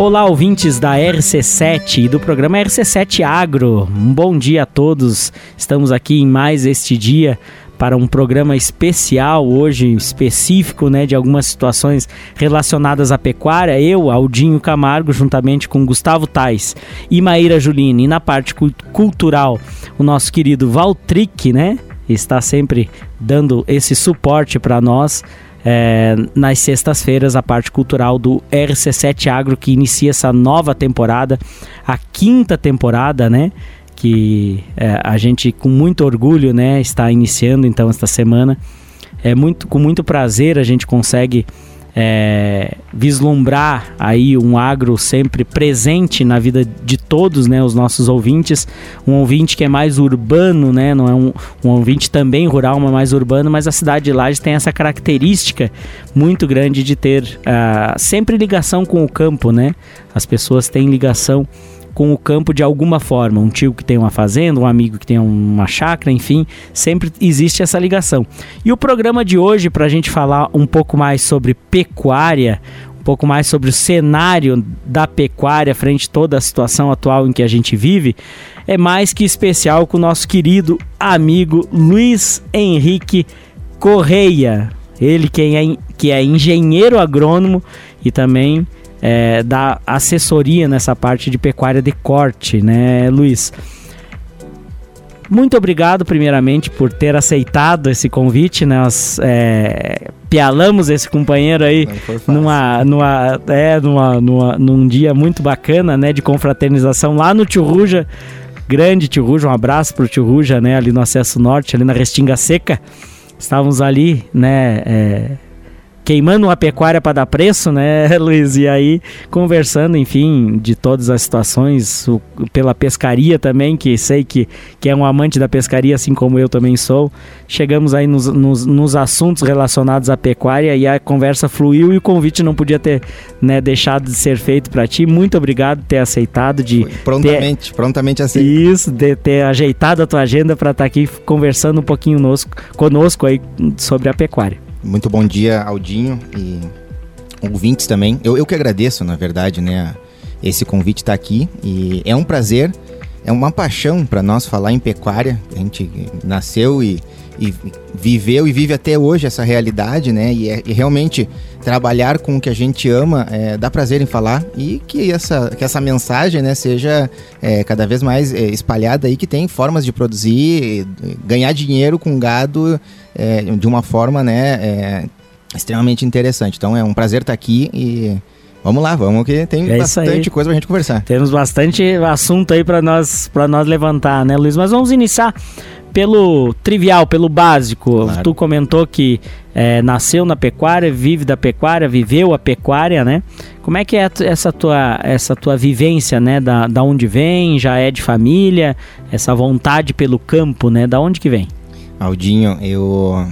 Olá, ouvintes da RC7 e do programa RC7 Agro. Um bom dia a todos. Estamos aqui em mais este dia para um programa especial hoje, específico, né, de algumas situações relacionadas à pecuária. Eu, Aldinho Camargo, juntamente com Gustavo Tais e Maíra Julini. E na parte cultural, o nosso querido Valtric, né, está sempre dando esse suporte para nós é, nas sextas-feiras a parte cultural do RC7 Agro que inicia essa nova temporada, a quinta temporada, né? Que é, a gente com muito orgulho, né, está iniciando então esta semana. É muito com muito prazer a gente consegue é, vislumbrar aí um agro sempre presente na vida de todos, né, os nossos ouvintes, um ouvinte que é mais urbano, né, não é um, um ouvinte também rural, mas mais urbano, mas a cidade de Lages tem essa característica muito grande de ter uh, sempre ligação com o campo, né, as pessoas têm ligação com o campo de alguma forma. Um tio que tem uma fazenda, um amigo que tem uma chácara, enfim, sempre existe essa ligação. E o programa de hoje, para a gente falar um pouco mais sobre pecuária, um pouco mais sobre o cenário da pecuária frente a toda a situação atual em que a gente vive, é mais que especial com o nosso querido amigo Luiz Henrique Correia. Ele quem é, que é engenheiro agrônomo e também é, da assessoria nessa parte de pecuária de corte, né, Luiz? Muito obrigado, primeiramente, por ter aceitado esse convite. Né? Nós é, pialamos esse companheiro aí numa, numa, é, numa, numa, num dia muito bacana né, de confraternização lá no Tio Ruja. Grande Tio Ruja, um abraço pro Tio Ruja, né, ali no Acesso Norte, ali na Restinga Seca. Estávamos ali, né, é, queimando uma pecuária para dar preço, né, Luiz? E aí conversando, enfim, de todas as situações, o, pela pescaria também, que sei que, que é um amante da pescaria, assim como eu também sou. Chegamos aí nos, nos, nos assuntos relacionados à pecuária e a conversa fluiu e o convite não podia ter né, deixado de ser feito para ti. Muito obrigado por ter aceitado de Foi prontamente, ter, prontamente aceito. Isso, de ter ajeitado a tua agenda para estar tá aqui conversando um pouquinho conosco, conosco aí sobre a pecuária. Muito bom dia, Aldinho e ouvintes também. Eu, eu que agradeço, na verdade, né? Esse convite está aqui e é um prazer, é uma paixão para nós falar em pecuária. A gente nasceu e, e, viveu e vive até hoje essa realidade, né? E, é, e realmente trabalhar com o que a gente ama é, dá prazer em falar e que essa, que essa mensagem né, seja é, cada vez mais é, espalhada aí, que tem formas de produzir, ganhar dinheiro com gado é, de uma forma né, é, extremamente interessante. Então é um prazer estar aqui e vamos lá, vamos que tem é bastante coisa para a gente conversar. Temos bastante assunto aí para nós, nós levantar, né, Luiz? Mas vamos iniciar pelo trivial, pelo básico. Claro. Tu comentou que é, nasceu na pecuária, vive da pecuária, viveu a pecuária, né? Como é que é essa tua, essa tua vivência, né? Da, da onde vem, já é de família, essa vontade pelo campo, né? Da onde que vem? Aldinho, eu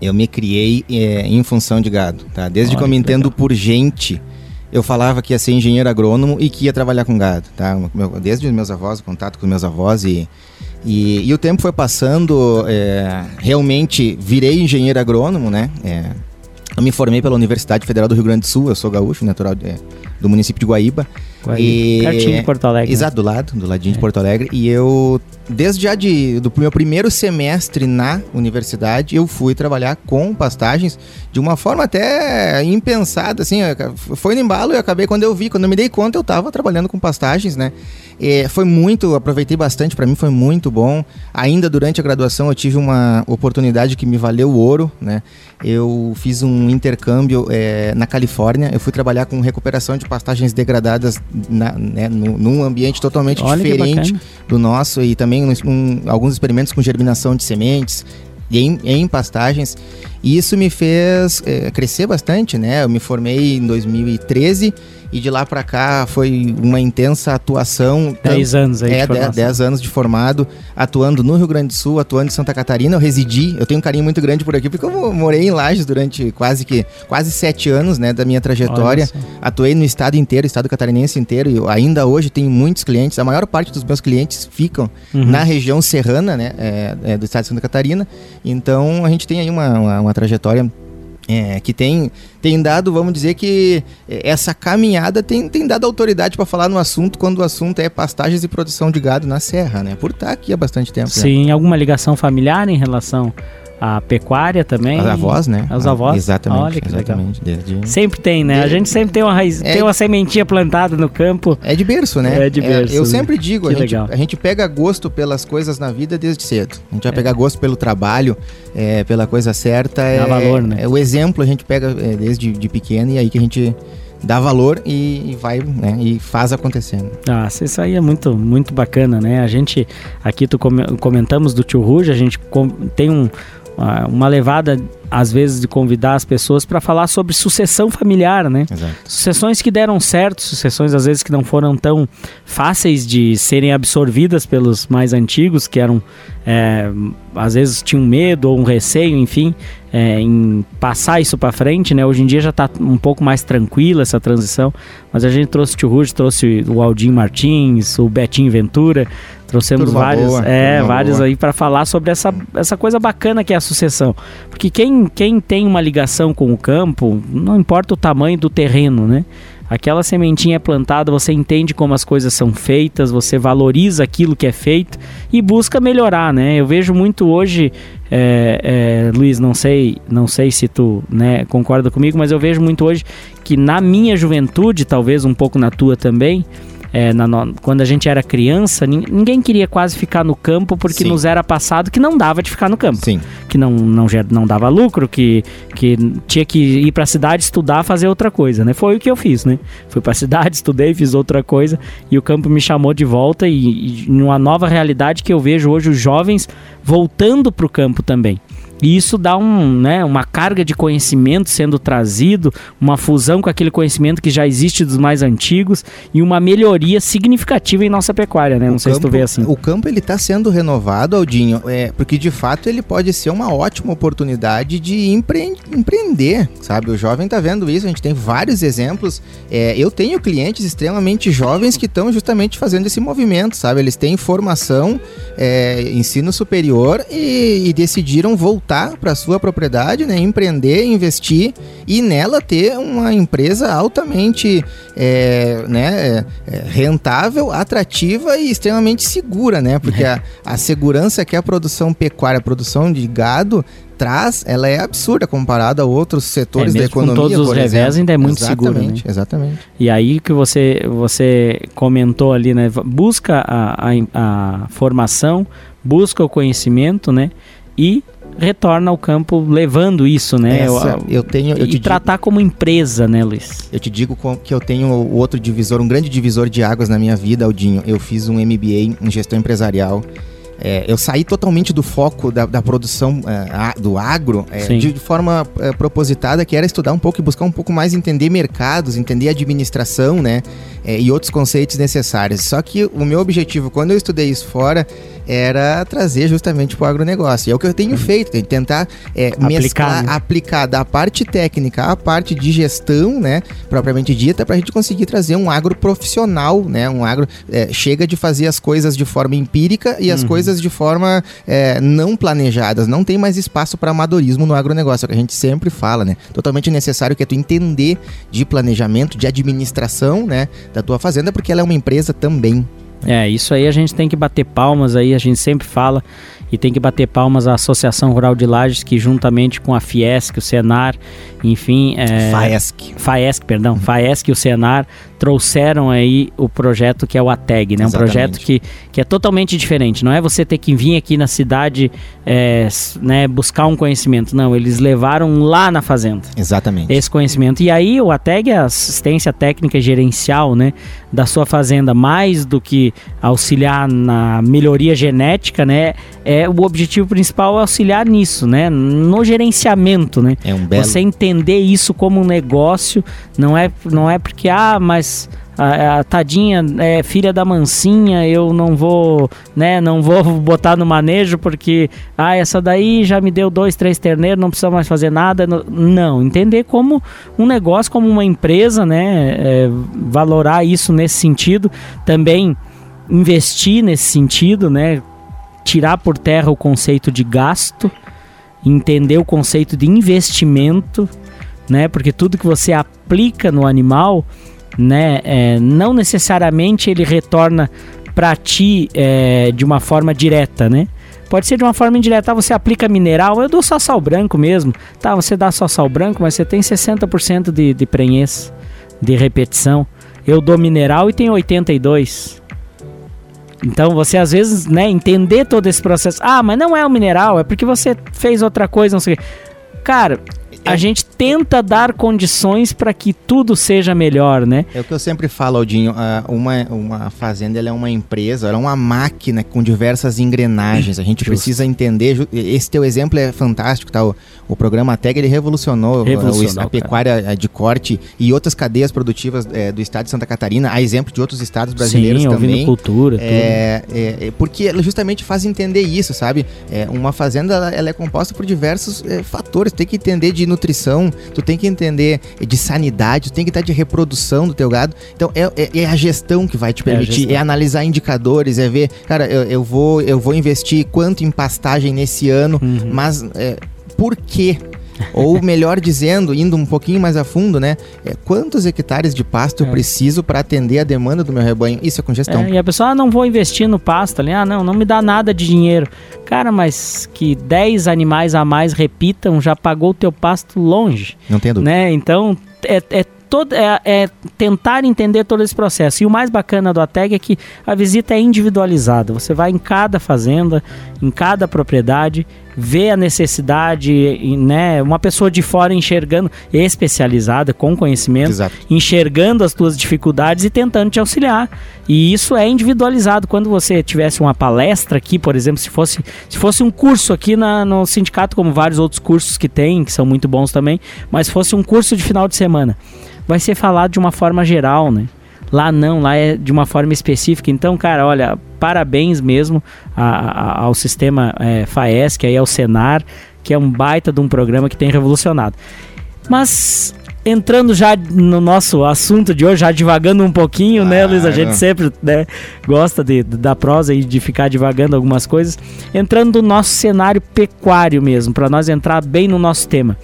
eu me criei é, em função de gado, tá? Desde Olha, que eu me entendo legal. por gente, eu falava que ia ser engenheiro agrônomo e que ia trabalhar com gado, tá? Desde os meus avós, contato com meus avós e, e, e o tempo foi passando, é, realmente virei engenheiro agrônomo, né? É, eu me formei pela Universidade Federal do Rio Grande do Sul, eu sou gaúcho, natural de, do município de Guaíba. Guaíba. E, pertinho de Porto Alegre. Né? Exato, do lado, do ladinho é. de Porto Alegre. E eu, desde já de, do meu primeiro semestre na universidade, eu fui trabalhar com pastagens de uma forma até impensada, assim, foi no embalo e acabei quando eu vi, quando eu me dei conta, eu estava trabalhando com pastagens, né? É, foi muito, aproveitei bastante, para mim foi muito bom. Ainda durante a graduação eu tive uma oportunidade que me valeu ouro, né? Eu fiz um intercâmbio é, na Califórnia, eu fui trabalhar com recuperação de pastagens degradadas na, né, num ambiente totalmente Olha diferente do nosso e também um, alguns experimentos com germinação de sementes, em, em, pastagens. E isso me fez é, crescer bastante, né? Eu me formei em 2013 e de lá para cá foi uma intensa atuação. 10 anos aí É, 10 anos de formado, atuando no Rio Grande do Sul, atuando em Santa Catarina. Eu residi, eu tenho um carinho muito grande por aqui, porque eu morei em Lages durante quase que quase sete anos né, da minha trajetória. Atuei no estado inteiro, estado catarinense inteiro, e ainda hoje tenho muitos clientes. A maior parte dos meus clientes ficam uhum. na região serrana né, é, é, do estado de Santa Catarina. Então a gente tem aí uma, uma, uma trajetória é, que tem, tem dado, vamos dizer que é, essa caminhada tem, tem dado autoridade para falar no assunto quando o assunto é pastagens e produção de gado na serra, né? Por estar aqui há bastante tempo. Sim, já. alguma ligação familiar em relação a pecuária também. Os avós, né? Os avós. Ah, exatamente. Olha que exatamente. Desde... Sempre tem, né? Desde... A gente sempre tem uma raiz, é... tem uma sementinha plantada no campo. É de berço, né? É de berço. É, eu sempre digo, a gente, a gente, pega gosto pelas coisas na vida desde cedo. A gente vai é. pegar gosto pelo trabalho, é, pela coisa certa. É, Dá valor, né? É o exemplo a gente pega é, desde de pequeno e aí que a gente dá valor e, e vai né, e faz acontecendo. Ah, isso aí é muito muito bacana, né? A gente aqui tu comentamos do tio Ruge, a gente tem um uma levada às vezes de convidar as pessoas para falar sobre sucessão familiar, né? Exato. Sucessões que deram certo, sucessões às vezes que não foram tão fáceis de serem absorvidas pelos mais antigos, que eram é, às vezes tinham medo ou um receio, enfim, é, em passar isso para frente, né? Hoje em dia já está um pouco mais tranquila essa transição, mas a gente trouxe o Tio trouxe o Aldinho Martins, o Betinho Ventura, trouxemos vários, boa, é, vários boa. aí para falar sobre essa, essa coisa bacana que é a sucessão, porque quem, quem tem uma ligação com o campo, não importa o tamanho do terreno, né? Aquela sementinha é plantada, você entende como as coisas são feitas, você valoriza aquilo que é feito e busca melhorar, né? Eu vejo muito hoje, é, é, Luiz, não sei, não sei se tu né, concorda comigo, mas eu vejo muito hoje que na minha juventude, talvez um pouco na tua também, é, na, quando a gente era criança, ninguém queria quase ficar no campo porque Sim. nos era passado que não dava de ficar no campo. Sim. Que não, não, não dava lucro, que, que tinha que ir para a cidade estudar, fazer outra coisa, né? Foi o que eu fiz, né? Fui para a cidade, estudei, fiz outra coisa e o campo me chamou de volta e, e numa nova realidade que eu vejo hoje os jovens voltando para o campo também. E isso dá um, né, uma carga de conhecimento sendo trazido, uma fusão com aquele conhecimento que já existe dos mais antigos e uma melhoria significativa em nossa pecuária, né? Não o sei campo, se tu vê assim. O campo ele está sendo renovado, Aldinho, é, porque de fato ele pode ser uma ótima oportunidade de empre empreender, sabe? O jovem está vendo isso, a gente tem vários exemplos. É, eu tenho clientes extremamente jovens que estão justamente fazendo esse movimento, sabe? Eles têm formação, é, ensino superior e, e decidiram voltar voltar para sua propriedade, né, empreender, investir e nela ter uma empresa altamente é, né, é, rentável, atrativa e extremamente segura, né? Porque a, a segurança que a produção pecuária, a produção de gado traz, ela é absurda comparada a outros setores é, da economia. Com todos os revés ainda é muito exatamente, seguro. Né? Exatamente. E aí que você, você comentou ali, né? Busca a, a, a formação, busca o conhecimento, né? E retorna ao campo levando isso, né? Essa, eu, tenho eu e tratar digo, como empresa, né, Luiz? Eu te digo que eu tenho outro divisor, um grande divisor de águas na minha vida, Aldinho. Eu fiz um MBA em gestão empresarial. É, eu saí totalmente do foco da, da produção é, do agro é, de, de, forma é, propositada, que era estudar um pouco e buscar um pouco mais entender mercados, entender administração, né? É, e outros conceitos necessários. Só que o meu objetivo, quando eu estudei isso fora, era trazer justamente para o agronegócio. E é o que eu tenho feito, tentar é, aplicar, mesclar, né? aplicar da parte técnica à parte de gestão, né, propriamente dita, para a gente conseguir trazer um agro profissional, né, um agro é, chega de fazer as coisas de forma empírica e as uhum. coisas de forma é, não planejadas. Não tem mais espaço para amadorismo no agronegócio, é o que a gente sempre fala, né? Totalmente necessário que é tu entender de planejamento, de administração, né, da tua fazenda, porque ela é uma empresa também. É, isso aí a gente tem que bater palmas aí, a gente sempre fala e tem que bater palmas à Associação Rural de Lages, que juntamente com a Fiesc, o Senar, enfim... É, FAESC. FAESC, perdão. Uhum. FAESC e o Senar trouxeram aí o projeto que é o ATEG, né? Um projeto que, que é totalmente diferente. Não é você ter que vir aqui na cidade é, né, buscar um conhecimento. Não, eles levaram lá na fazenda. Exatamente. Esse conhecimento. E aí o ATEG é a assistência técnica gerencial, né? Da sua fazenda, mais do que auxiliar na melhoria genética, né? É, o objetivo principal é auxiliar nisso, né? No gerenciamento, né? É um belo... Você entender isso como um negócio, não é, não é porque, ah, mas mas a, a, tadinha é filha da mansinha, eu não vou, né, não vou botar no manejo porque, ah, essa daí já me deu dois, três terneiros, não precisa mais fazer nada. Não, entender como um negócio, como uma empresa, né, é, valorar isso nesse sentido, também investir nesse sentido, né, tirar por terra o conceito de gasto, entender o conceito de investimento, né? Porque tudo que você aplica no animal, né, é, não necessariamente ele retorna para ti é, de uma forma direta, né? Pode ser de uma forma indireta, você aplica mineral, eu dou só sal branco mesmo. Tá, você dá só sal branco, mas você tem 60% de, de prenhez, de repetição. Eu dou mineral e tem 82. Então você às vezes, né, entender todo esse processo. Ah, mas não é o mineral, é porque você fez outra coisa, não sei o quê. Cara, a gente tenta dar condições para que tudo seja melhor, né? É o que eu sempre falo, Aldinho. Uma, uma fazenda é uma empresa, ela é uma máquina com diversas engrenagens. A gente Justo. precisa entender. Esse teu exemplo é fantástico, tá? O, programa TEG ele revolucionou, revolucionou a, pecuária cara. de corte e outras cadeias produtivas é, do estado de Santa Catarina, a exemplo de outros estados brasileiros Sim, também. cultura, é, é, é, porque ela justamente faz entender isso, sabe? É, uma fazenda ela, ela, é composta por diversos é, fatores. Tem que entender de nutrição, tu tem que entender de sanidade, tu tem que estar de reprodução do teu gado. Então é, é, a gestão que vai te permitir, é, analisar indicadores, é ver, cara, eu, eu, vou, eu vou investir quanto em pastagem nesse ano, uhum. mas por quê? Ou melhor dizendo, indo um pouquinho mais a fundo, né? É, quantos hectares de pasto é. eu preciso para atender a demanda do meu rebanho? Isso é com gestão. É, e a pessoa, ah, não vou investir no pasto ali, ah, não, não me dá nada de dinheiro. Cara, mas que 10 animais a mais repitam já pagou o teu pasto longe. Não tem dúvida. Né? Então, é, é todo, é, é, tentar entender todo esse processo. E o mais bacana do ATEG é que a visita é individualizada. Você vai em cada fazenda, em cada propriedade, vê a necessidade, né? Uma pessoa de fora enxergando, especializada, com conhecimento, Exato. enxergando as tuas dificuldades e tentando te auxiliar. E isso é individualizado. Quando você tivesse uma palestra aqui, por exemplo, se fosse, se fosse um curso aqui na, no sindicato, como vários outros cursos que tem, que são muito bons também, mas fosse um curso de final de semana vai ser falado de uma forma geral, né? Lá não, lá é de uma forma específica. Então, cara, olha, parabéns mesmo a, a, ao sistema é, FAESC, aí ao Senar, que é um baita de um programa que tem revolucionado. Mas entrando já no nosso assunto de hoje, já divagando um pouquinho, né, Luiz? A gente sempre né, gosta de, da prosa e de ficar divagando algumas coisas. Entrando no nosso cenário pecuário mesmo, para nós entrar bem no nosso tema.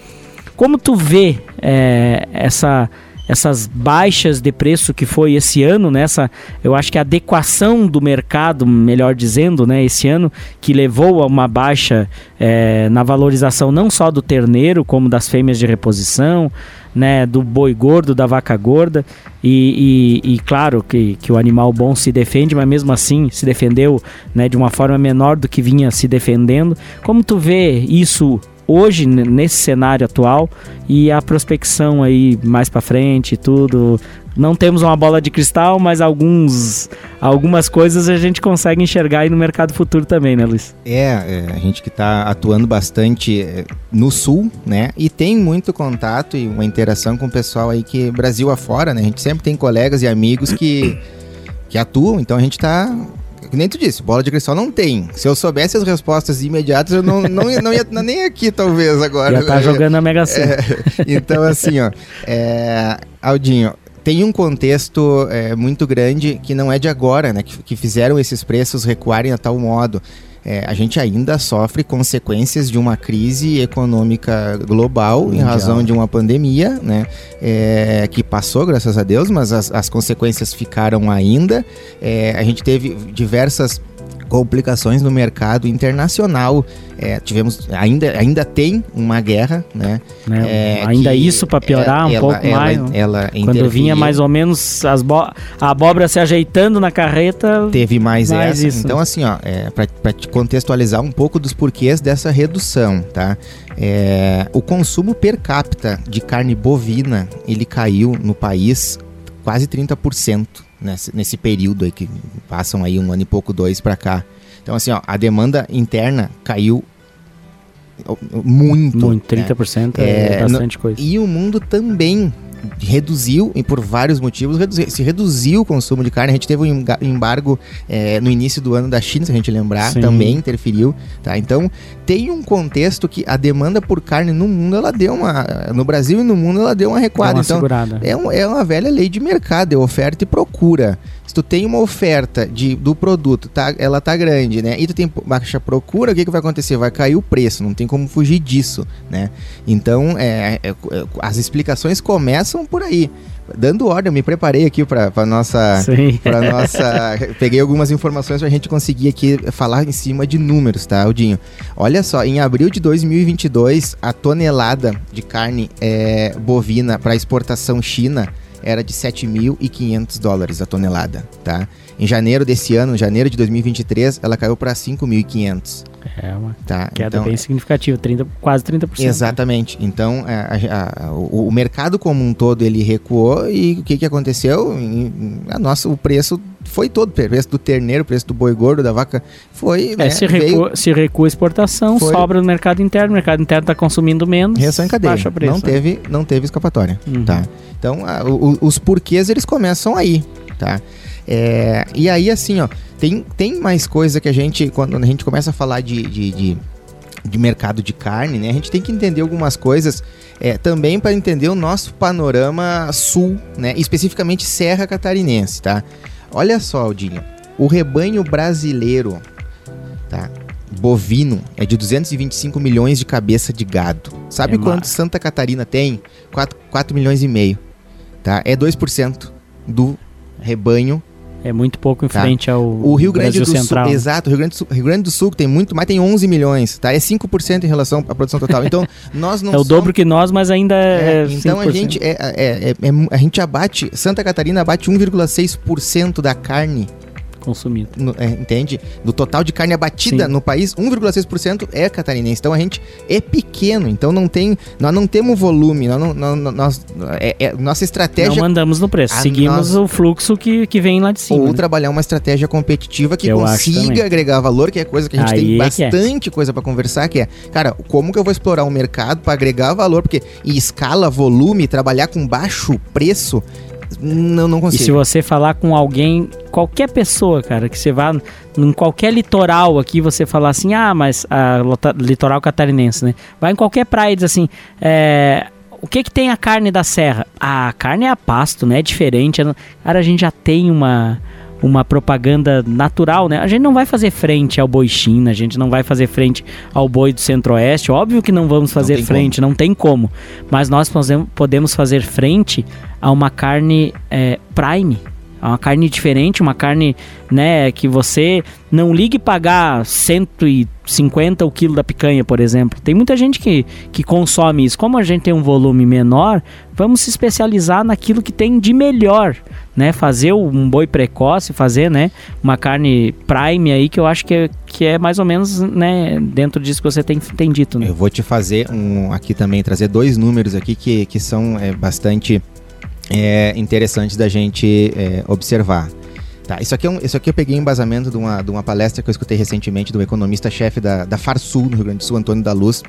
Como tu vê é, essa essas baixas de preço que foi esse ano, nessa, né? eu acho que a adequação do mercado, melhor dizendo, né, esse ano, que levou a uma baixa é, na valorização não só do terneiro, como das fêmeas de reposição, né, do boi gordo, da vaca gorda, e, e, e, claro que, que o animal bom se defende, mas mesmo assim se defendeu né, de uma forma menor do que vinha se defendendo. Como tu vê isso hoje nesse cenário atual e a prospecção aí mais para frente e tudo. Não temos uma bola de cristal, mas alguns algumas coisas a gente consegue enxergar aí no mercado futuro também, né, Luiz? É, é a gente que está atuando bastante é, no sul, né? E tem muito contato e uma interação com o pessoal aí que Brasil afora, né? A gente sempre tem colegas e amigos que que atuam, então a gente está que nem tu disse, bola de cristal não tem. Se eu soubesse as respostas imediatas, eu não, não, ia, não ia nem aqui, talvez, agora. Já tá jogando a Mega Sena. É, então, assim, ó. É, Aldinho, tem um contexto é, muito grande que não é de agora, né? Que, que fizeram esses preços recuarem a tal modo é, a gente ainda sofre consequências de uma crise econômica global Mundial. em razão de uma pandemia, né? É, que passou, graças a Deus, mas as, as consequências ficaram ainda. É, a gente teve diversas complicações no mercado internacional. É, tivemos ainda, ainda tem uma guerra, né? É, é ainda isso para piorar é, um pouco ela, mais. Ela, Quando vinha mais ou menos as a abóbora se ajeitando na carreta. Teve mais, mais essa. Isso. Então assim, ó, é, para te contextualizar um pouco dos porquês dessa redução, tá? É, o consumo per capita de carne bovina ele caiu no país quase 30% nesse, nesse período aí que passam aí um ano e pouco, dois para cá. Então, assim, ó, a demanda interna caiu muito. Muito, 30% né? é, é bastante no, coisa. E o mundo também reduziu, e por vários motivos, reduziu, se reduziu o consumo de carne. A gente teve um embargo é, no início do ano da China, se a gente lembrar, Sim. também interferiu. Tá? Então, tem um contexto que a demanda por carne no mundo, ela deu uma. No Brasil e no mundo, ela deu uma recuada. Deu uma então, é, um, é uma velha lei de mercado, é oferta e procura. Se tu tem uma oferta de, do produto, tá, ela tá grande, né? E tu tem baixa procura, o que, que vai acontecer? Vai cair o preço, não tem como fugir disso, né? Então, é, é, é as explicações começam por aí dando ordem, eu me preparei aqui para nossa para nossa, peguei algumas informações para a gente conseguir aqui falar em cima de números, tá, Aldinho? Olha só, em abril de 2022, a tonelada de carne é, bovina para exportação China era de 7.500 dólares a tonelada, tá? Em janeiro desse ano, janeiro de 2023, ela caiu para 5.500. É uma tá, queda então, bem significativa, 30, quase 30%. Exatamente. Né? Então, é, a, a, o, o, mercado como um todo ele recuou e o que, que aconteceu? A nossa, o preço foi todo, o preço do terneiro, o preço do boi gordo, da vaca, foi... É, né, se, recua, veio, se recua a exportação, foi, sobra no mercado interno, o mercado interno está consumindo menos, reação em cadeia. Baixa preço. Não teve, não teve escapatória, uhum. tá? Então, a, o, os porquês, eles começam aí, tá? É, e aí, assim, ó, tem, tem mais coisa que a gente, quando a gente começa a falar de, de, de, de mercado de carne, né? A gente tem que entender algumas coisas é, também para entender o nosso panorama sul, né? Especificamente Serra Catarinense, tá? Olha só, Aldinho, o rebanho brasileiro, tá? Bovino é de 225 milhões de cabeça de gado. Sabe é quanto Santa Catarina tem? 4, 4 milhões e meio, tá? É 2% do rebanho é muito pouco em tá. frente ao o Rio Grande Brasil do Central. Sul, exato, o Rio Grande, do Sul, Rio Grande do Sul tem muito, mas tem 11 milhões, tá? É 5% em relação à produção total. Então, nós não É o somos... dobro que nós, mas ainda é, é Então 5%. a gente é, é, é, é, a gente abate, Santa Catarina abate 1,6% da carne consumido. No, é, entende? Do total de carne abatida Sim. no país, 1,6% é catarinense. Então a gente é pequeno, então não tem, nós não temos volume, nós, não, nós, é, é, nossa estratégia... Não mandamos no preço, seguimos nós, o fluxo que, que vem lá de cima. Ou né? trabalhar uma estratégia competitiva que, que consiga agregar valor, que é coisa que a gente Aí tem é, é. bastante coisa para conversar, que é, cara, como que eu vou explorar o mercado para agregar valor? Porque em escala, volume, trabalhar com baixo preço, não, não consigo. E se você falar com alguém, qualquer pessoa, cara, que você vá em qualquer litoral aqui, você falar assim, ah, mas a litoral catarinense, né? Vai em qualquer praia e diz assim, é, o que que tem a carne da serra? Ah, a carne é a pasto, né? É diferente. Cara, a gente já tem uma uma propaganda natural, né? A gente não vai fazer frente ao boi China, a gente não vai fazer frente ao boi do Centro-Oeste. Óbvio que não vamos fazer não frente, como. não tem como. Mas nós podemos fazer frente a uma carne é, prime, uma carne diferente, uma carne, né, que você não ligue pagar 150 o quilo da picanha, por exemplo. Tem muita gente que, que consome isso. Como a gente tem um volume menor, vamos se especializar naquilo que tem de melhor, né? Fazer um boi precoce, fazer, né, uma carne prime aí que eu acho que é, que é mais ou menos, né, dentro disso que você tem, tem dito, né? Eu vou te fazer um aqui também trazer dois números aqui que, que são é, bastante é, interessantes da gente é, observar. Tá, isso aqui, é um, isso aqui eu peguei embasamento de uma, de uma palestra que eu escutei recentemente do economista-chefe da, da Farsul, no Rio Grande do Sul, Antônio da Luz.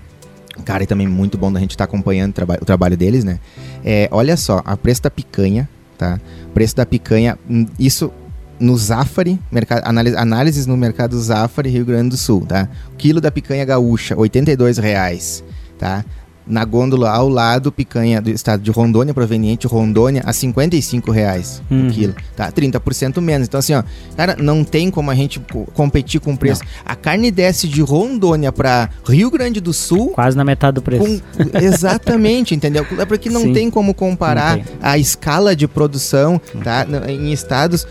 Cara, e também muito bom da gente estar tá acompanhando o, traba o trabalho deles, né? É, olha só, a preço da picanha, tá? Preço da picanha, hum, isso no Zafari, análise, análises no mercado Zafari, Rio Grande do Sul, tá? O quilo da picanha gaúcha, R$ reais, tá? Na gôndola ao lado, picanha do estado de Rondônia, proveniente de Rondônia, a 55 reais uhum. o quilo, tá? 30% menos. Então, assim, ó, cara, não tem como a gente competir com o preço. Não. A carne desce de Rondônia para Rio Grande do Sul. Quase na metade do preço. Com, exatamente, entendeu? É porque não Sim. tem como comparar tem. a escala de produção, tá? Em estados.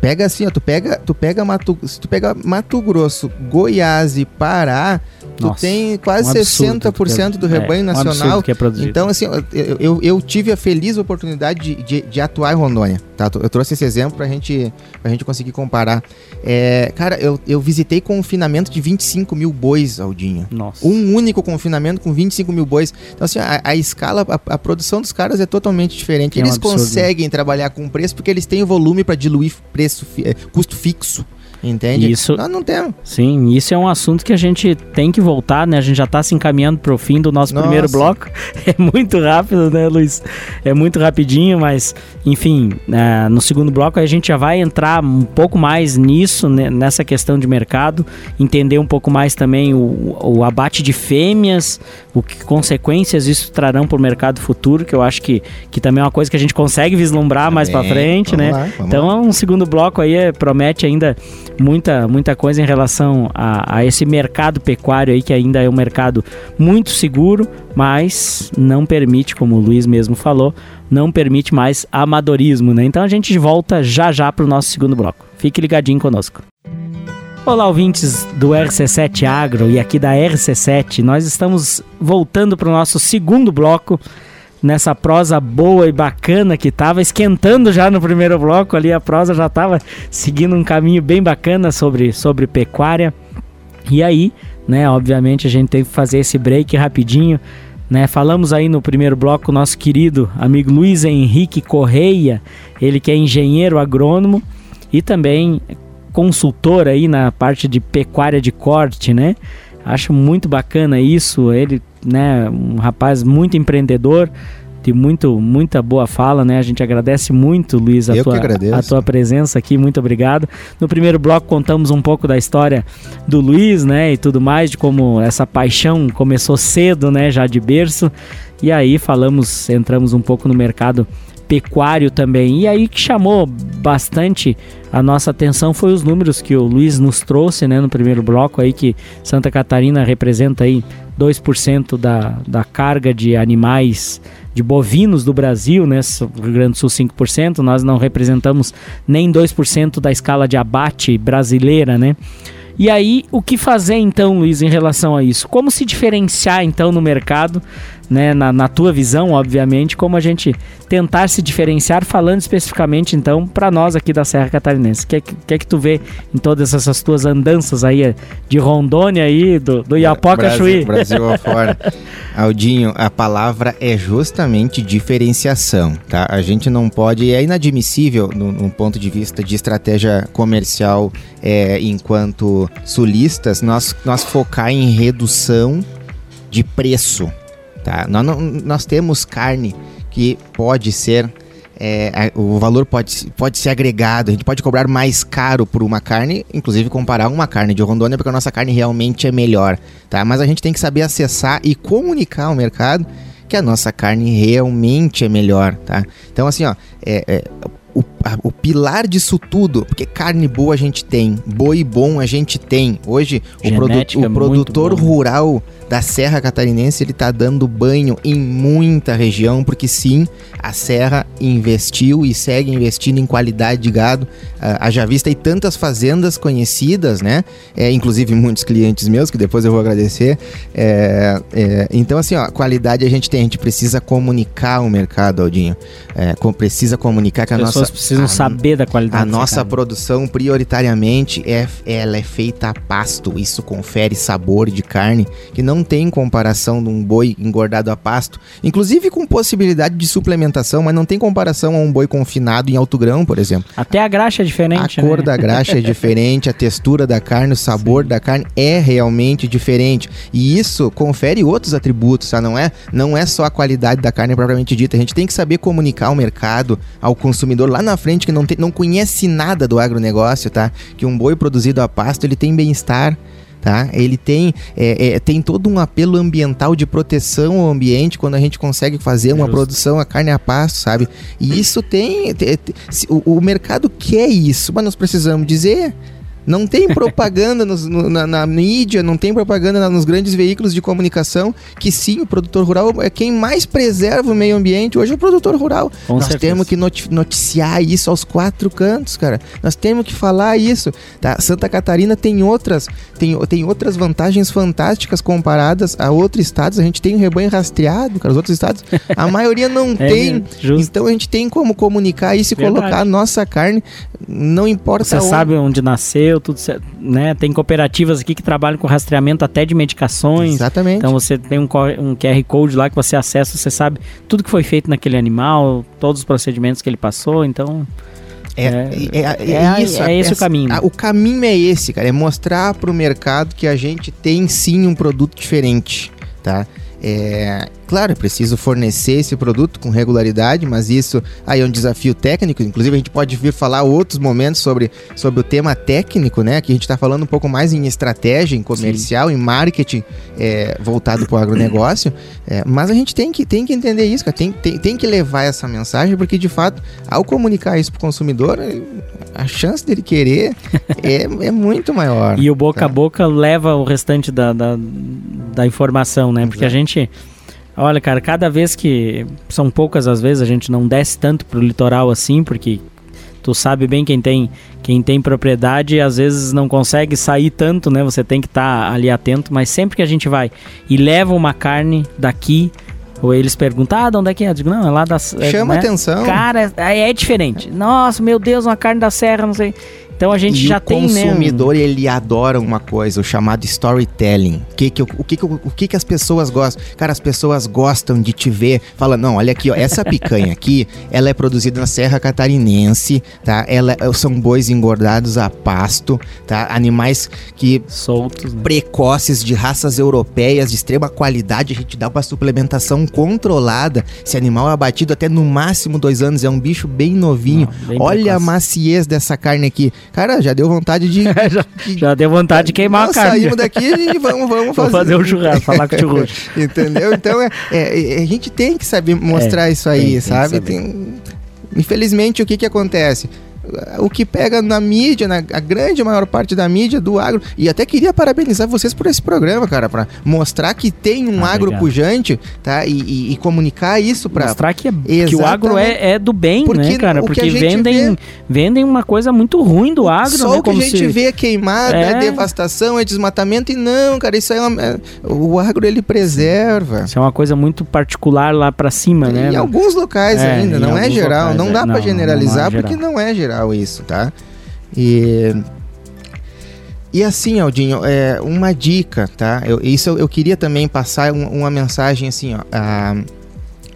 Pega assim, ó, tu pega, tu pega Mato, se tu pega Mato Grosso, Goiás e Pará tu Nossa, tem quase um 60% do rebanho é, nacional. Um que é produzido. Então, assim, eu, eu, eu, tive a feliz oportunidade de, de, de, atuar em Rondônia. Tá? Eu trouxe esse exemplo pra gente, pra gente conseguir comparar. É, cara, eu, eu visitei confinamento de 25 mil bois, Aldinho. Nossa. Um único confinamento com 25 mil bois. Então, assim, a, a escala, a, a, produção dos caras é totalmente diferente. É eles um absurdo, conseguem né? trabalhar com preço porque eles têm o volume para diluir preço, é, custo fixo. Entende? Isso, Nós não temos. Sim, isso é um assunto que a gente tem que voltar, né? A gente já está se encaminhando para o fim do nosso Nossa. primeiro bloco. É muito rápido, né, Luiz? É muito rapidinho, mas, enfim, é, no segundo bloco a gente já vai entrar um pouco mais nisso, né, nessa questão de mercado, entender um pouco mais também o, o abate de fêmeas, o que consequências isso trarão para o mercado futuro, que eu acho que, que também é uma coisa que a gente consegue vislumbrar mais para frente, vamos né? lá, então, um segundo bloco aí é, promete ainda muita, muita coisa em relação a, a esse mercado pecuário aí, que ainda é um mercado muito seguro, mas não permite, como o Luiz mesmo falou, não permite mais amadorismo, né? Então a gente volta já já para o nosso segundo bloco. Fique ligadinho conosco. Olá, ouvintes do RC7 Agro e aqui da RC7. Nós estamos voltando para o nosso segundo bloco nessa prosa boa e bacana que estava esquentando já no primeiro bloco ali a prosa já estava seguindo um caminho bem bacana sobre, sobre pecuária. E aí né obviamente a gente teve que fazer esse break rapidinho né. Falamos aí no primeiro bloco nosso querido amigo Luiz Henrique Correia ele que é engenheiro agrônomo e também consultor aí na parte de pecuária de corte né. Acho muito bacana isso ele né, um rapaz muito empreendedor, de muito, muita boa fala, né? A gente agradece muito, Luiz, a, Eu tua, a tua presença aqui, muito obrigado. No primeiro bloco contamos um pouco da história do Luiz, né? E tudo mais, de como essa paixão começou cedo, né? Já de berço. E aí falamos, entramos um pouco no mercado pecuário também. E aí que chamou bastante a nossa atenção foi os números que o Luiz nos trouxe, né, no primeiro bloco aí que Santa Catarina representa aí 2% da, da carga de animais de bovinos do Brasil, né? Rio Grande do Sul 5%, nós não representamos nem 2% da escala de abate brasileira, né? E aí, o que fazer então, Luiz, em relação a isso? Como se diferenciar então no mercado, né? Na, na tua visão, obviamente, como a gente tentar se diferenciar, falando especificamente então para nós aqui da Serra Catarinense. O que, é que, que é que tu vê em todas essas tuas andanças aí de Rondônia aí, do, do Iapoca Chuí? Brasil, Brasil afora. Aldinho, a palavra é justamente diferenciação, tá? A gente não pode, é inadmissível no, no ponto de vista de estratégia comercial é, enquanto sulistas, nós, nós focar em redução de preço, tá? Nós, não, nós temos carne que pode ser é, o valor pode, pode ser agregado, a gente pode cobrar mais caro por uma carne, inclusive comparar uma carne de Rondônia, porque a nossa carne realmente é melhor, tá? Mas a gente tem que saber acessar e comunicar ao mercado que a nossa carne realmente é melhor, tá? Então, assim, ó, é, é, o, a, o, pilar disso tudo, porque carne boa a gente tem, boi bom a gente tem. Hoje, o, produ o produtor rural da Serra Catarinense, ele tá dando banho em muita região, porque sim, a Serra investiu e segue investindo em qualidade de gado. Uh, haja vista e tantas fazendas conhecidas, né? É, inclusive muitos clientes meus, que depois eu vou agradecer. É, é, então, assim, ó, qualidade a gente tem, a gente precisa comunicar o mercado, Aldinho. É, com, precisa comunicar que a As nossa. Precisam a, saber da qualidade. A nossa produção, prioritariamente, é, ela é feita a pasto. Isso confere sabor de carne que não tem comparação de um boi engordado a pasto, inclusive com possibilidade de suplementação, mas não tem comparação a um boi confinado em alto grão, por exemplo. Até a graxa é diferente. A cor né? da graxa é diferente, a textura da carne, o sabor Sim. da carne é realmente diferente. E isso confere outros atributos, tá? Não é, não é só a qualidade da carne propriamente dita. A gente tem que saber comunicar ao mercado, ao consumidor lá na frente que não, tem, não conhece nada do agronegócio, tá? Que um boi produzido a pasto ele tem bem-estar tá? Ele tem, é, é, tem todo um apelo ambiental de proteção ao ambiente quando a gente consegue fazer uma Justo. produção a carne a pasto, sabe? E isso tem, tem, tem o, o mercado quer isso, mas nós precisamos dizer não tem propaganda nos, no, na, na, mídia, não tem propaganda nos grandes veículos de comunicação que sim, o produtor rural é quem mais preserva o meio ambiente. Hoje é o produtor rural. Com Nós certeza. temos que noticiar isso aos quatro cantos, cara. Nós temos que falar isso. Tá? Santa Catarina tem outras, tem, tem outras vantagens fantásticas comparadas a outros estados. A gente tem um rebanho rastreado, cara. Os outros estados, a maioria não é, tem. Justo. Então a gente tem como comunicar isso e Verdade. colocar a nossa carne, não importa Você onde. sabe onde nasceu, tudo certo, né? Tem cooperativas aqui que trabalham com rastreamento até de medicações. Exatamente. Então você tem um, um QR Code lá que você acessa, você sabe tudo que foi feito naquele animal, todos os procedimentos que ele passou, então É, é, é, é isso, é esse o caminho. o caminho é esse, cara. É mostrar para o mercado que a gente tem sim um produto diferente, tá? É, claro, é preciso fornecer esse produto com regularidade, mas isso aí é um desafio técnico. Inclusive, a gente pode vir falar outros momentos sobre, sobre o tema técnico, né? Que a gente está falando um pouco mais em estratégia, em comercial, Sim. em marketing é, voltado para o agronegócio. É, mas a gente tem que, tem que entender isso, cara. Tem, tem, tem que levar essa mensagem, porque de fato, ao comunicar isso para o consumidor, a chance dele querer é, é muito maior. E o boca tá? a boca leva o restante da, da, da informação, né? Porque Exato. a gente. Olha, cara, cada vez que. São poucas as vezes a gente não desce tanto pro litoral assim, porque tu sabe bem quem tem quem tem propriedade às vezes não consegue sair tanto, né? Você tem que estar tá ali atento, mas sempre que a gente vai e leva uma carne daqui ou eles perguntam, ah, de onde é que é? Eu digo, não, é lá da... É, Chama né? atenção. Cara, é, é diferente. Nossa, meu Deus, uma carne da serra, não sei. Então a gente e já tem, né? O consumidor, ele adora uma coisa, o chamado storytelling. O que que, o, que, que, o que que as pessoas gostam? Cara, as pessoas gostam de te ver. Fala, não, olha aqui, ó, essa picanha aqui, ela é produzida na Serra Catarinense, tá? Ela, são bois engordados a pasto, tá? Animais que... Soltos, né? Precoces, de raças europeias, de extrema qualidade. A gente dá uma suplementação controlada. Esse animal é abatido até no máximo dois anos. É um bicho bem novinho. Não, bem olha precoce. a maciez dessa carne aqui. Cara, já deu vontade de. já, já, deu vontade de queimar Nós a carne. Saímos daqui e vamos, vamos fazer. fazer um churrasco, falar com o churrasco. Entendeu? Então é, é, é, a gente tem que saber mostrar é, isso aí, tem, sabe? Tem, infelizmente, o que, que acontece? O que pega na mídia, na a grande maior parte da mídia do agro. E até queria parabenizar vocês por esse programa, cara, para mostrar que tem um ah, agro obrigado. pujante, tá? E, e, e, comunicar isso para mostrar que, é, que o agro é, é do bem, Porque né, cara? Porque vendem vê... vendem uma coisa muito ruim do agro, Só né? o que a gente se... vê é queimada, é... é... devastação, é desmatamento e não, cara, isso aí é, uma, é o agro ele preserva. Isso é uma coisa muito particular lá para cima, né? Em alguns locais é, ainda, não é geral, locais, não dá para generalizar não porque não é geral geral isso, tá? E e assim, Aldinho, é, uma dica, tá? Eu, isso eu, eu queria também passar um, uma mensagem assim, ó. A,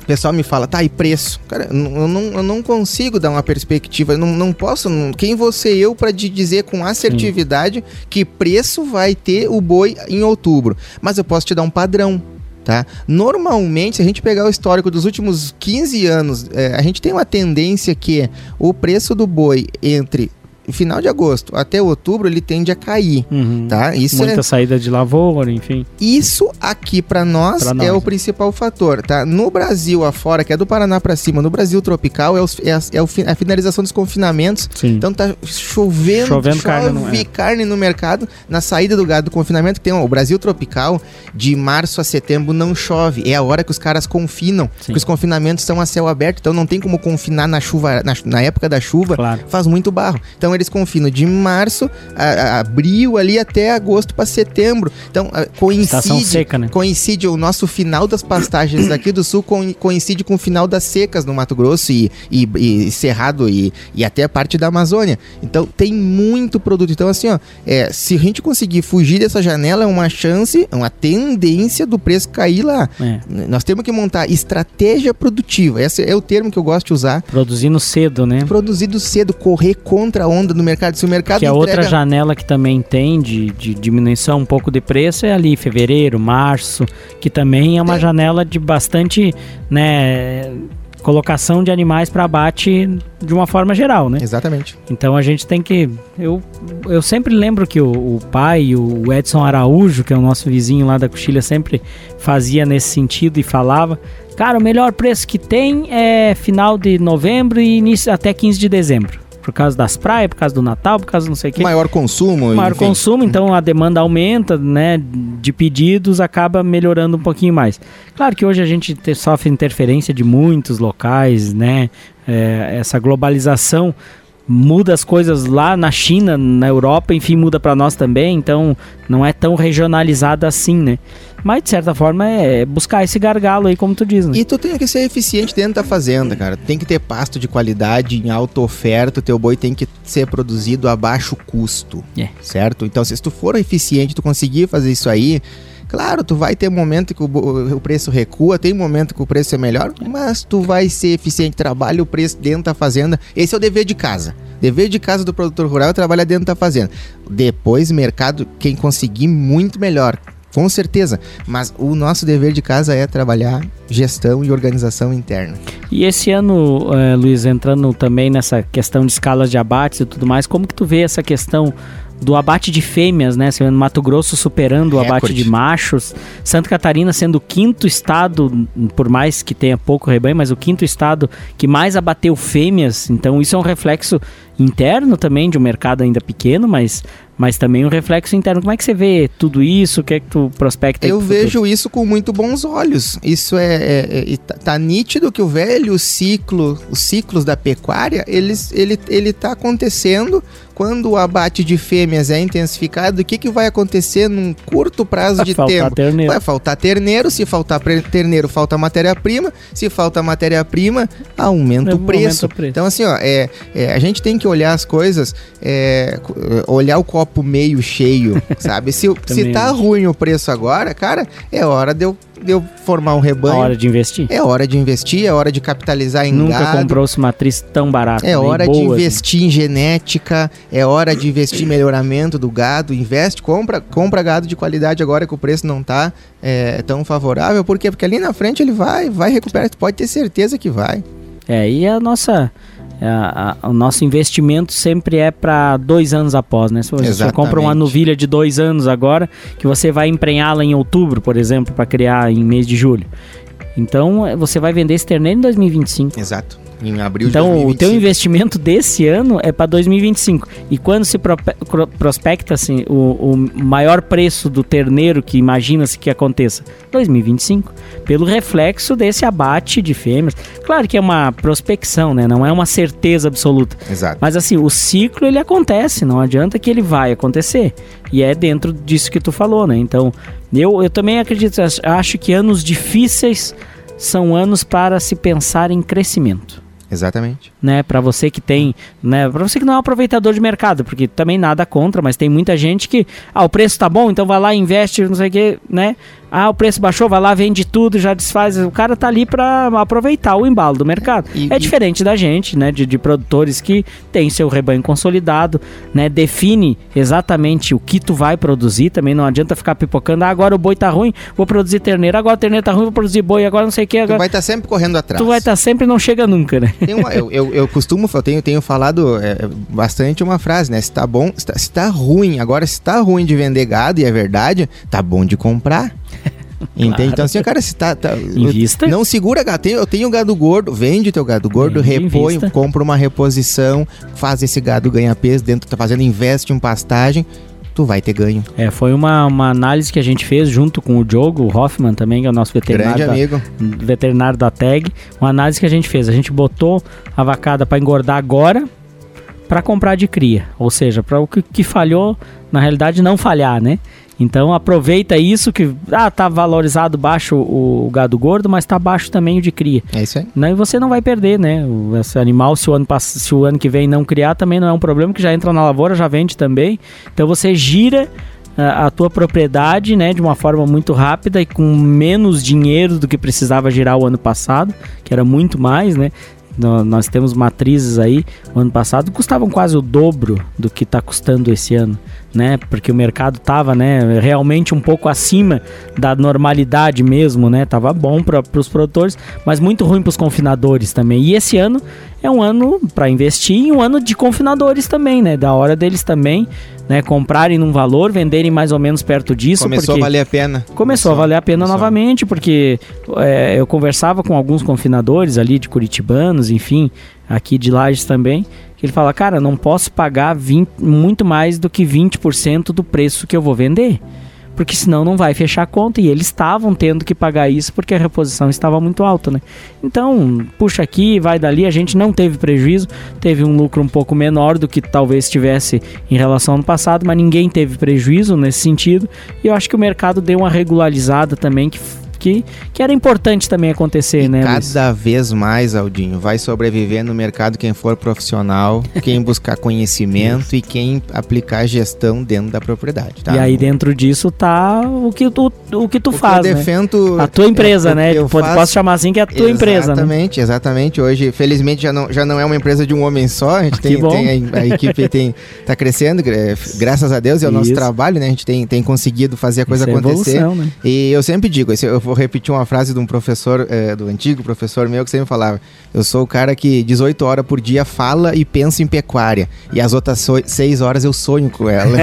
o pessoal me fala, tá, e preço? Cara, eu não, eu não consigo dar uma perspectiva, eu não, não posso. Não, quem você eu para te dizer com assertividade Sim. que preço vai ter o boi em outubro? Mas eu posso te dar um padrão, Tá? Normalmente, se a gente pegar o histórico dos últimos 15 anos, é, a gente tem uma tendência que o preço do boi entre final de agosto até outubro ele tende a cair, uhum. tá? Isso Muita é... saída de lavoura, enfim. Isso aqui para nós, nós, é o principal fator, tá? No Brasil afora, que é do Paraná para cima, no Brasil tropical é, os, é, a, é a finalização dos confinamentos. Sim. Então tá chovendo, chovendo chove carne, no, é. carne no mercado na saída do gado do confinamento que tem ó, o Brasil tropical de março a setembro não chove, é a hora que os caras confinam, Sim. porque os confinamentos são a céu aberto, então não tem como confinar na chuva na, na época da chuva, claro. faz muito barro. Então eles confinam de março, a, a abril ali até agosto para setembro. Então a, coincide, seca, né? coincide o nosso final das pastagens aqui do sul coincide com o final das secas no Mato Grosso e, e, e Cerrado e, e até a parte da Amazônia. Então tem muito produto. Então assim, ó, é, se a gente conseguir fugir dessa janela, é uma chance, é uma tendência do preço cair lá. É. Nós temos que montar estratégia produtiva. Esse é o termo que eu gosto de usar. Produzindo cedo, né? Produzido cedo, correr contra a onda onda do mercado. Se o mercado Que a outra janela que também tem de, de diminuição um pouco de preço é ali fevereiro, março, que também é uma é. janela de bastante, né, colocação de animais para abate de uma forma geral, né? Exatamente. Então a gente tem que. Eu, eu sempre lembro que o, o pai, o Edson Araújo, que é o nosso vizinho lá da Coxilha, sempre fazia nesse sentido e falava. Cara, o melhor preço que tem é final de novembro e início até 15 de dezembro por causa das praias, por causa do Natal, por causa não sei o quê. Maior consumo. Maior enfim. consumo, então a demanda aumenta, né? De pedidos acaba melhorando um pouquinho mais. Claro que hoje a gente sofre interferência de muitos locais, né? É, essa globalização muda as coisas lá na China, na Europa, enfim, muda para nós também, então não é tão regionalizada assim, né? Mas de certa forma é buscar esse gargalo aí, como tu diz, né? E tu tem que ser eficiente dentro da fazenda, cara. Tem que ter pasto de qualidade em alta oferta, o teu boi tem que ser produzido a baixo custo, é. certo? Então, se tu for eficiente, tu conseguir fazer isso aí, Claro, tu vai ter momento que o, o preço recua, tem momento que o preço é melhor, mas tu vai ser eficiente, trabalha o preço dentro da fazenda. Esse é o dever de casa. Dever de casa do produtor rural é trabalhar dentro da fazenda. Depois, mercado, quem conseguir muito melhor. Com certeza, mas o nosso dever de casa é trabalhar gestão e organização interna. E esse ano, uh, Luiz, entrando também nessa questão de escalas de abates e tudo mais, como que tu vê essa questão do abate de fêmeas, né? Sendo Mato Grosso superando o abate de machos, Santa Catarina sendo o quinto estado, por mais que tenha pouco rebanho, mas o quinto estado que mais abateu fêmeas. Então isso é um reflexo interno também de um mercado ainda pequeno, mas mas também um reflexo interno. Como é que você vê tudo isso? O que é que tu prospecta? Eu vejo isso com muito bons olhos. Isso é, é, é tá, tá, nítido que o velho ciclo, os ciclos da pecuária, eles, ele, ele tá acontecendo quando o abate de fêmeas é intensificado, o que, que vai acontecer num curto prazo vai de tempo? Terneiro. Vai faltar terneiro, se faltar terneiro, falta matéria-prima, se falta matéria-prima, aumenta o preço. preço. Então, assim, ó, é, é, a gente tem que olhar as coisas, é, olhar o copo meio cheio, sabe? Se, se tá ruim o preço agora, cara, é hora de eu eu formar um rebanho. É hora de investir. É hora de investir, é hora de capitalizar em Nunca gado. comprou-se matriz tão barata. É hora de investir assim. em genética, é hora de investir em melhoramento do gado. Investe, compra, compra gado de qualidade agora que o preço não tá é, tão favorável. Por quê? Porque ali na frente ele vai, vai recuperar. Tu pode ter certeza que vai. É, e a nossa é, a, a, o nosso investimento sempre é para dois anos após, né? Se você Exatamente. compra uma novilha de dois anos agora, que você vai emprenhá-la em outubro, por exemplo, para criar em mês de julho. Então, você vai vender esse terneiro em 2025. Exato em abril então, de 2025. o teu investimento desse ano é para 2025. E quando se pro, prospecta assim, o, o maior preço do terneiro que imagina-se que aconteça? 2025. Pelo reflexo desse abate de fêmeas. Claro que é uma prospecção, né? Não é uma certeza absoluta. Exato. Mas assim, o ciclo ele acontece, não adianta que ele vai acontecer. E é dentro disso que tu falou, né? Então, eu, eu também acredito, acho que anos difíceis são anos para se pensar em crescimento. Exatamente. Né, para você que tem, né, para você que não é um aproveitador de mercado, porque também nada contra, mas tem muita gente que, ah, o preço tá bom, então vai lá investe, não sei o que, né? Ah, o preço baixou, vai lá, vende tudo, já desfaz. O cara tá ali para aproveitar o embalo do mercado. E, é diferente da gente, né? De, de, produtores que tem seu rebanho consolidado, né? Define exatamente o que tu vai produzir. Também não adianta ficar pipocando. Ah, agora o boi tá ruim, vou produzir terneiro. Agora o terneiro tá ruim, vou produzir boi. Agora não sei o que. Agora... Tu vai estar tá sempre correndo atrás. Tu vai estar tá sempre não chega nunca, né? Uma, eu, eu, eu, costumo, eu tenho, tenho falado é, bastante uma frase, né? Se tá bom, se tá, se tá ruim, agora se tá ruim de vender gado, e é verdade, tá bom de comprar. Entende? Então, assim, cara, se tá. tá Invista. Não segura gado. Eu tenho gado gordo, vende teu gado gordo, repõe, invista. compra uma reposição, faz esse gado ganhar peso dentro, tá fazendo, investe em pastagem tu vai ter ganho. É, foi uma, uma análise que a gente fez junto com o Diogo o Hoffman também, que é o nosso veterinário. Grande amigo. Da, veterinário da TAG. Uma análise que a gente fez. A gente botou a vacada para engordar agora para comprar de cria. Ou seja, para o que, que falhou, na realidade, não falhar, né? Então aproveita isso que ah, tá valorizado baixo o, o gado gordo, mas tá baixo também o de cria. É isso aí. Não, e você não vai perder, né? O, esse animal, se o, ano, se o ano que vem não criar, também não é um problema, que já entra na lavoura, já vende também. Então você gira a, a tua propriedade, né, de uma forma muito rápida e com menos dinheiro do que precisava girar o ano passado, que era muito mais, né? Nós temos matrizes aí, o ano passado custavam quase o dobro do que está custando esse ano né? Porque o mercado estava, né, realmente um pouco acima da normalidade mesmo, né? Tava bom para os produtores, mas muito ruim para os confinadores também. E esse ano é um ano para investir e um ano de confinadores também, né? Da hora deles também, né, comprarem num valor, venderem mais ou menos perto disso. Começou a valer a pena. Começou, começou a valer a pena começou. novamente, porque é, eu conversava com alguns confinadores ali de curitibanos, enfim, aqui de Lages também, que ele fala, cara, não posso pagar 20, muito mais do que 20% do preço que eu vou vender. Porque senão não vai fechar a conta. E eles estavam tendo que pagar isso porque a reposição estava muito alta, né? Então, puxa aqui, vai dali. A gente não teve prejuízo, teve um lucro um pouco menor do que talvez tivesse em relação ao ano passado, mas ninguém teve prejuízo nesse sentido. E eu acho que o mercado deu uma regularizada também, que que, que era importante também acontecer, e né? Cada Luiz? vez mais, Aldinho, vai sobreviver no mercado quem for profissional, quem buscar conhecimento e quem aplicar gestão dentro da propriedade. Tá? E aí dentro disso tá o que tu, o que tu o faz, que eu né? defendo, A tua empresa, é, né? eu Posso faço... chamar assim que é a tua exatamente, empresa, né? Exatamente, exatamente. Hoje, felizmente, já não, já não é uma empresa de um homem só. A gente tem, tem a, a, equipe tem, tá crescendo, graças a Deus, é o nosso trabalho, né? A gente tem, tem conseguido fazer a coisa Isso acontecer. É evolução, né? E eu sempre digo, eu vou repetir uma frase de um professor, é, do antigo professor meu, que sempre falava: Eu sou o cara que 18 horas por dia fala e pensa em pecuária. E as outras so 6 horas eu sonho com ela.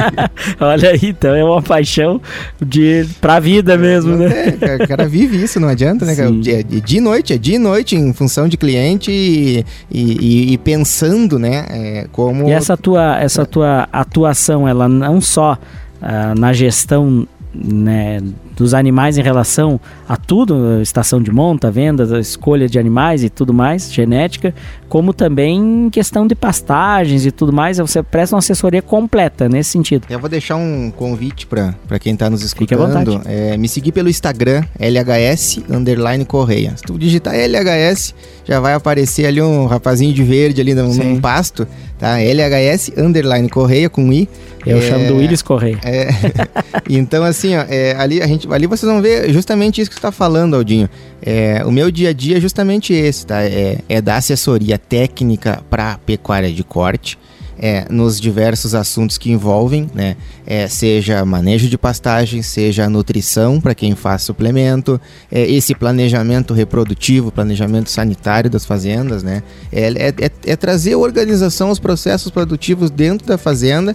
Olha aí, então é uma paixão de, pra vida mesmo, né? É, o cara vive isso, não adianta, né? É de noite, é de noite, em função de cliente e, e, e pensando, né? É, como. E essa tua, essa tua atuação, ela não só uh, na gestão né, dos animais em relação a tudo, estação de monta, vendas, escolha de animais e tudo mais, genética, como também questão de pastagens e tudo mais, você presta uma assessoria completa nesse sentido. Eu vou deixar um convite para quem está nos escutando, é, me seguir pelo Instagram, LHS underline Correia. Se tu digitar LHS, já vai aparecer ali um rapazinho de verde ali num, num pasto, tá? LHS underline Correia com I. Eu é, chamo do Willis Correia. É, então assim, ó, é, ali a gente ali vocês vão ver justamente isso que você está falando, Aldinho. É, o meu dia a dia é justamente esse, tá? É, é dar assessoria técnica para pecuária de corte é, nos diversos assuntos que envolvem, né? É, seja manejo de pastagem, seja nutrição para quem faz suplemento, é, esse planejamento reprodutivo, planejamento sanitário das fazendas, né? É, é, é, é trazer organização aos processos produtivos dentro da fazenda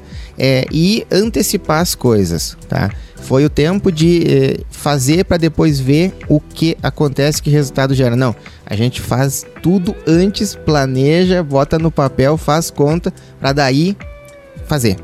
e antecipar as coisas, tá? Foi o tempo de eh, fazer para depois ver o que acontece, que resultado gera. Não, a gente faz tudo antes, planeja, bota no papel, faz conta, para daí fazer.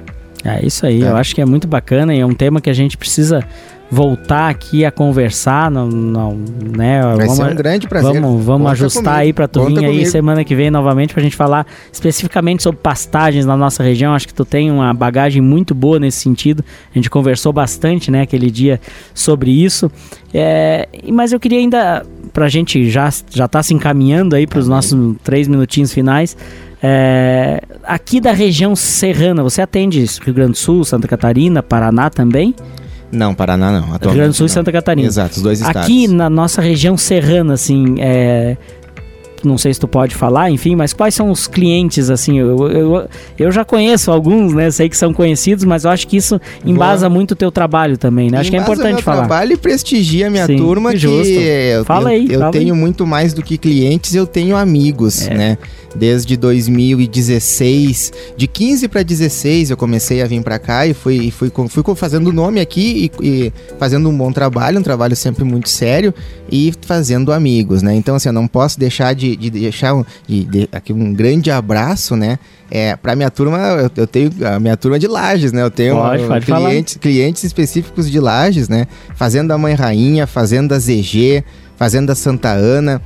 É isso aí, é. eu acho que é muito bacana e é um tema que a gente precisa voltar aqui a conversar, não, não, né? Vai vamos, ser um grande prazer. Vamos, vamos ajustar comigo. aí para tu Conta vir aí semana que vem novamente pra gente falar especificamente sobre pastagens na nossa região. Acho que tu tem uma bagagem muito boa nesse sentido. A gente conversou bastante, né, aquele dia sobre isso. É, mas eu queria ainda, pra gente já, já tá se encaminhando aí pros nossos três minutinhos finais, é, aqui da região serrana, você atende Rio Grande do Sul, Santa Catarina, Paraná também? Não, Paraná não. Rio Grande do Sul não. e Santa Catarina. Exato, os dois estados. Aqui na nossa região serrana, assim, é, não sei se tu pode falar, enfim, mas quais são os clientes, assim, eu, eu, eu já conheço alguns, né, sei que são conhecidos, mas eu acho que isso embasa Boa. muito o teu trabalho também, né, acho que é importante meu falar. trabalho e prestigia a minha Sim, turma, justo. que eu, fala aí, eu, fala tenho aí. muito mais do que clientes, eu tenho amigos, é. né, desde 2016, de 15 para 16 eu comecei a vir para cá e fui, fui, fui, fui fazendo nome aqui e, e, fazendo um bom trabalho, um trabalho sempre muito sério e fazendo amigos, né? Então, assim, eu não posso deixar de, de deixar um, de, de, aqui um grande abraço, né? É, para minha turma, eu, eu, tenho a minha turma de Lages, né? Eu tenho pode, pode clientes, clientes específicos de Lages, né? Fazenda Mãe Rainha, Fazenda ZG, Fazenda Santa Ana,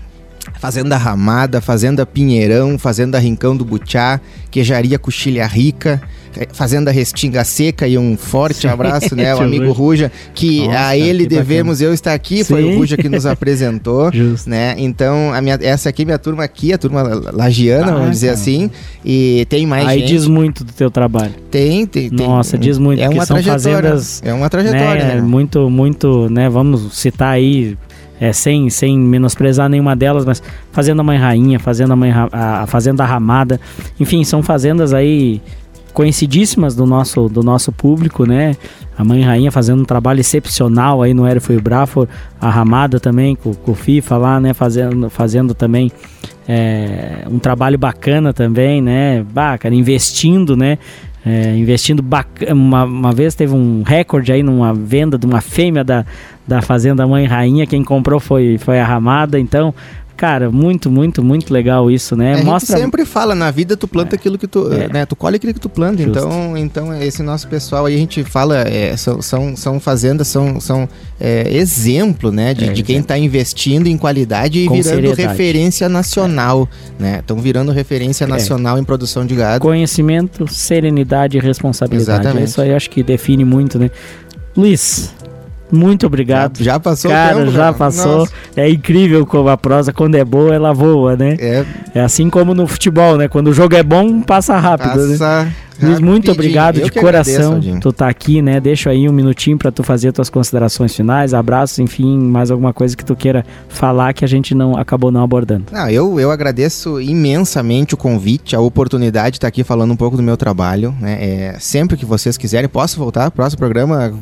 Fazenda Ramada, Fazenda Pinheirão, Fazenda Rincão do Butiá, Queijaria Coxilha Rica, eh, Fazenda Restinga Seca e um forte abraço, né, o amigo Ruja, que Nossa, a ele que devemos bacana. eu estar aqui, Sim. foi o Ruja que nos apresentou, né? Então, a minha, essa aqui é minha turma aqui, a turma lagiana, ah, vamos dizer cara. assim, e tem mais Aí gente. diz muito do teu trabalho. Tem, tem. Nossa, tem, diz muito. É uma trajetória. Fazendas, é uma trajetória. Né, né? Muito, muito, né? Vamos citar aí é, sem, sem menosprezar nenhuma delas, mas Fazenda Mãe Rainha, Fazenda Mãe, a Fazenda Ramada, enfim, são fazendas aí conhecidíssimas do nosso, do nosso público, né? A Mãe Rainha fazendo um trabalho excepcional aí no Aero Brafo, a Ramada também, com, com o FIFA lá, né? Fazendo, fazendo também é, um trabalho bacana também, né? Bacana, investindo, né? É, investindo uma, uma vez teve um recorde aí numa venda de uma fêmea da, da Fazenda Mãe Rainha. Quem comprou foi, foi a Ramada. Então, Cara, muito, muito, muito legal isso, né? É, Mostra... A gente sempre fala, na vida tu planta é. aquilo que tu, é. né? Tu colhe aquilo que tu planta. Então, então esse nosso pessoal aí a gente fala, é, são, são, são fazendas, são, são é, exemplo, né? De, é, de quem está investindo em qualidade e Com virando seriedade. referência nacional, né? Estão virando referência nacional em produção de gado. Conhecimento, serenidade e responsabilidade. Exatamente. Isso aí acho que define muito, né? Luiz, Muito obrigado. Já, já passou Cara, tempo, já né? passou. Nossa. É incrível como a prosa, quando é boa, ela voa, né? É, É assim como no futebol, né? Quando o jogo é bom, passa rápido, né? Luiz, muito obrigado Eu de coração. agradeço, tu tá aqui, né? Deixa aí um minutinho pra tu fazer tuas considerações finais, abraços, enfim, mais alguma coisa que tu queira falar que a gente não acabou não abordando. Não, eu, eu agradeço imensamente o convite, a oportunidade de estar aqui falando um pouco do meu trabalho. Né? É, sempre que vocês quiserem, posso voltar? Próximo programa,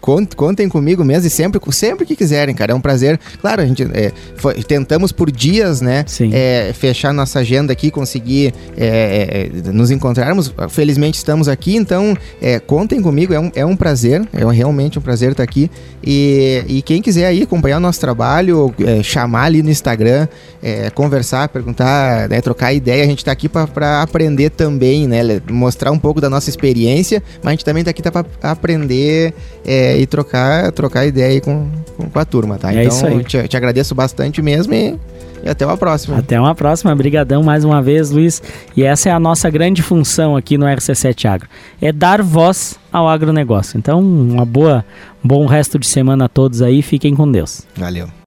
con- contem comigo mesmo e sempre, sempre que quiserem, cara. É um prazer. Claro, a gente é, foi- tentamos por dias, né? É, fechar nossa agenda aqui, conseguir é, é, nos encontrarmos. Felizmente estamos aqui, então é, contem comigo, é um, é um prazer, é um- realmente um prazer estar aqui. E, e quem quiser aí acompanhar o nosso trabalho, é, chamar ali no Instagram, é, conversar, perguntar, né, trocar ideia, a gente está aqui para aprender também, né? Mostrar um pouco da nossa experiência, mas a gente também está aqui para aprender é, e trocar, trocar ideia aí com, com, a turma, tá? É então. Te, te agradeço bastante mesmo e, e até uma próxima. Até uma próxima, brigadão mais uma vez, Luiz. E essa é a nossa grande função aqui no RC7 Agro, é dar voz ao agronegócio. Então, uma boa, um bom resto de semana a todos aí, fiquem com Deus. Valeu.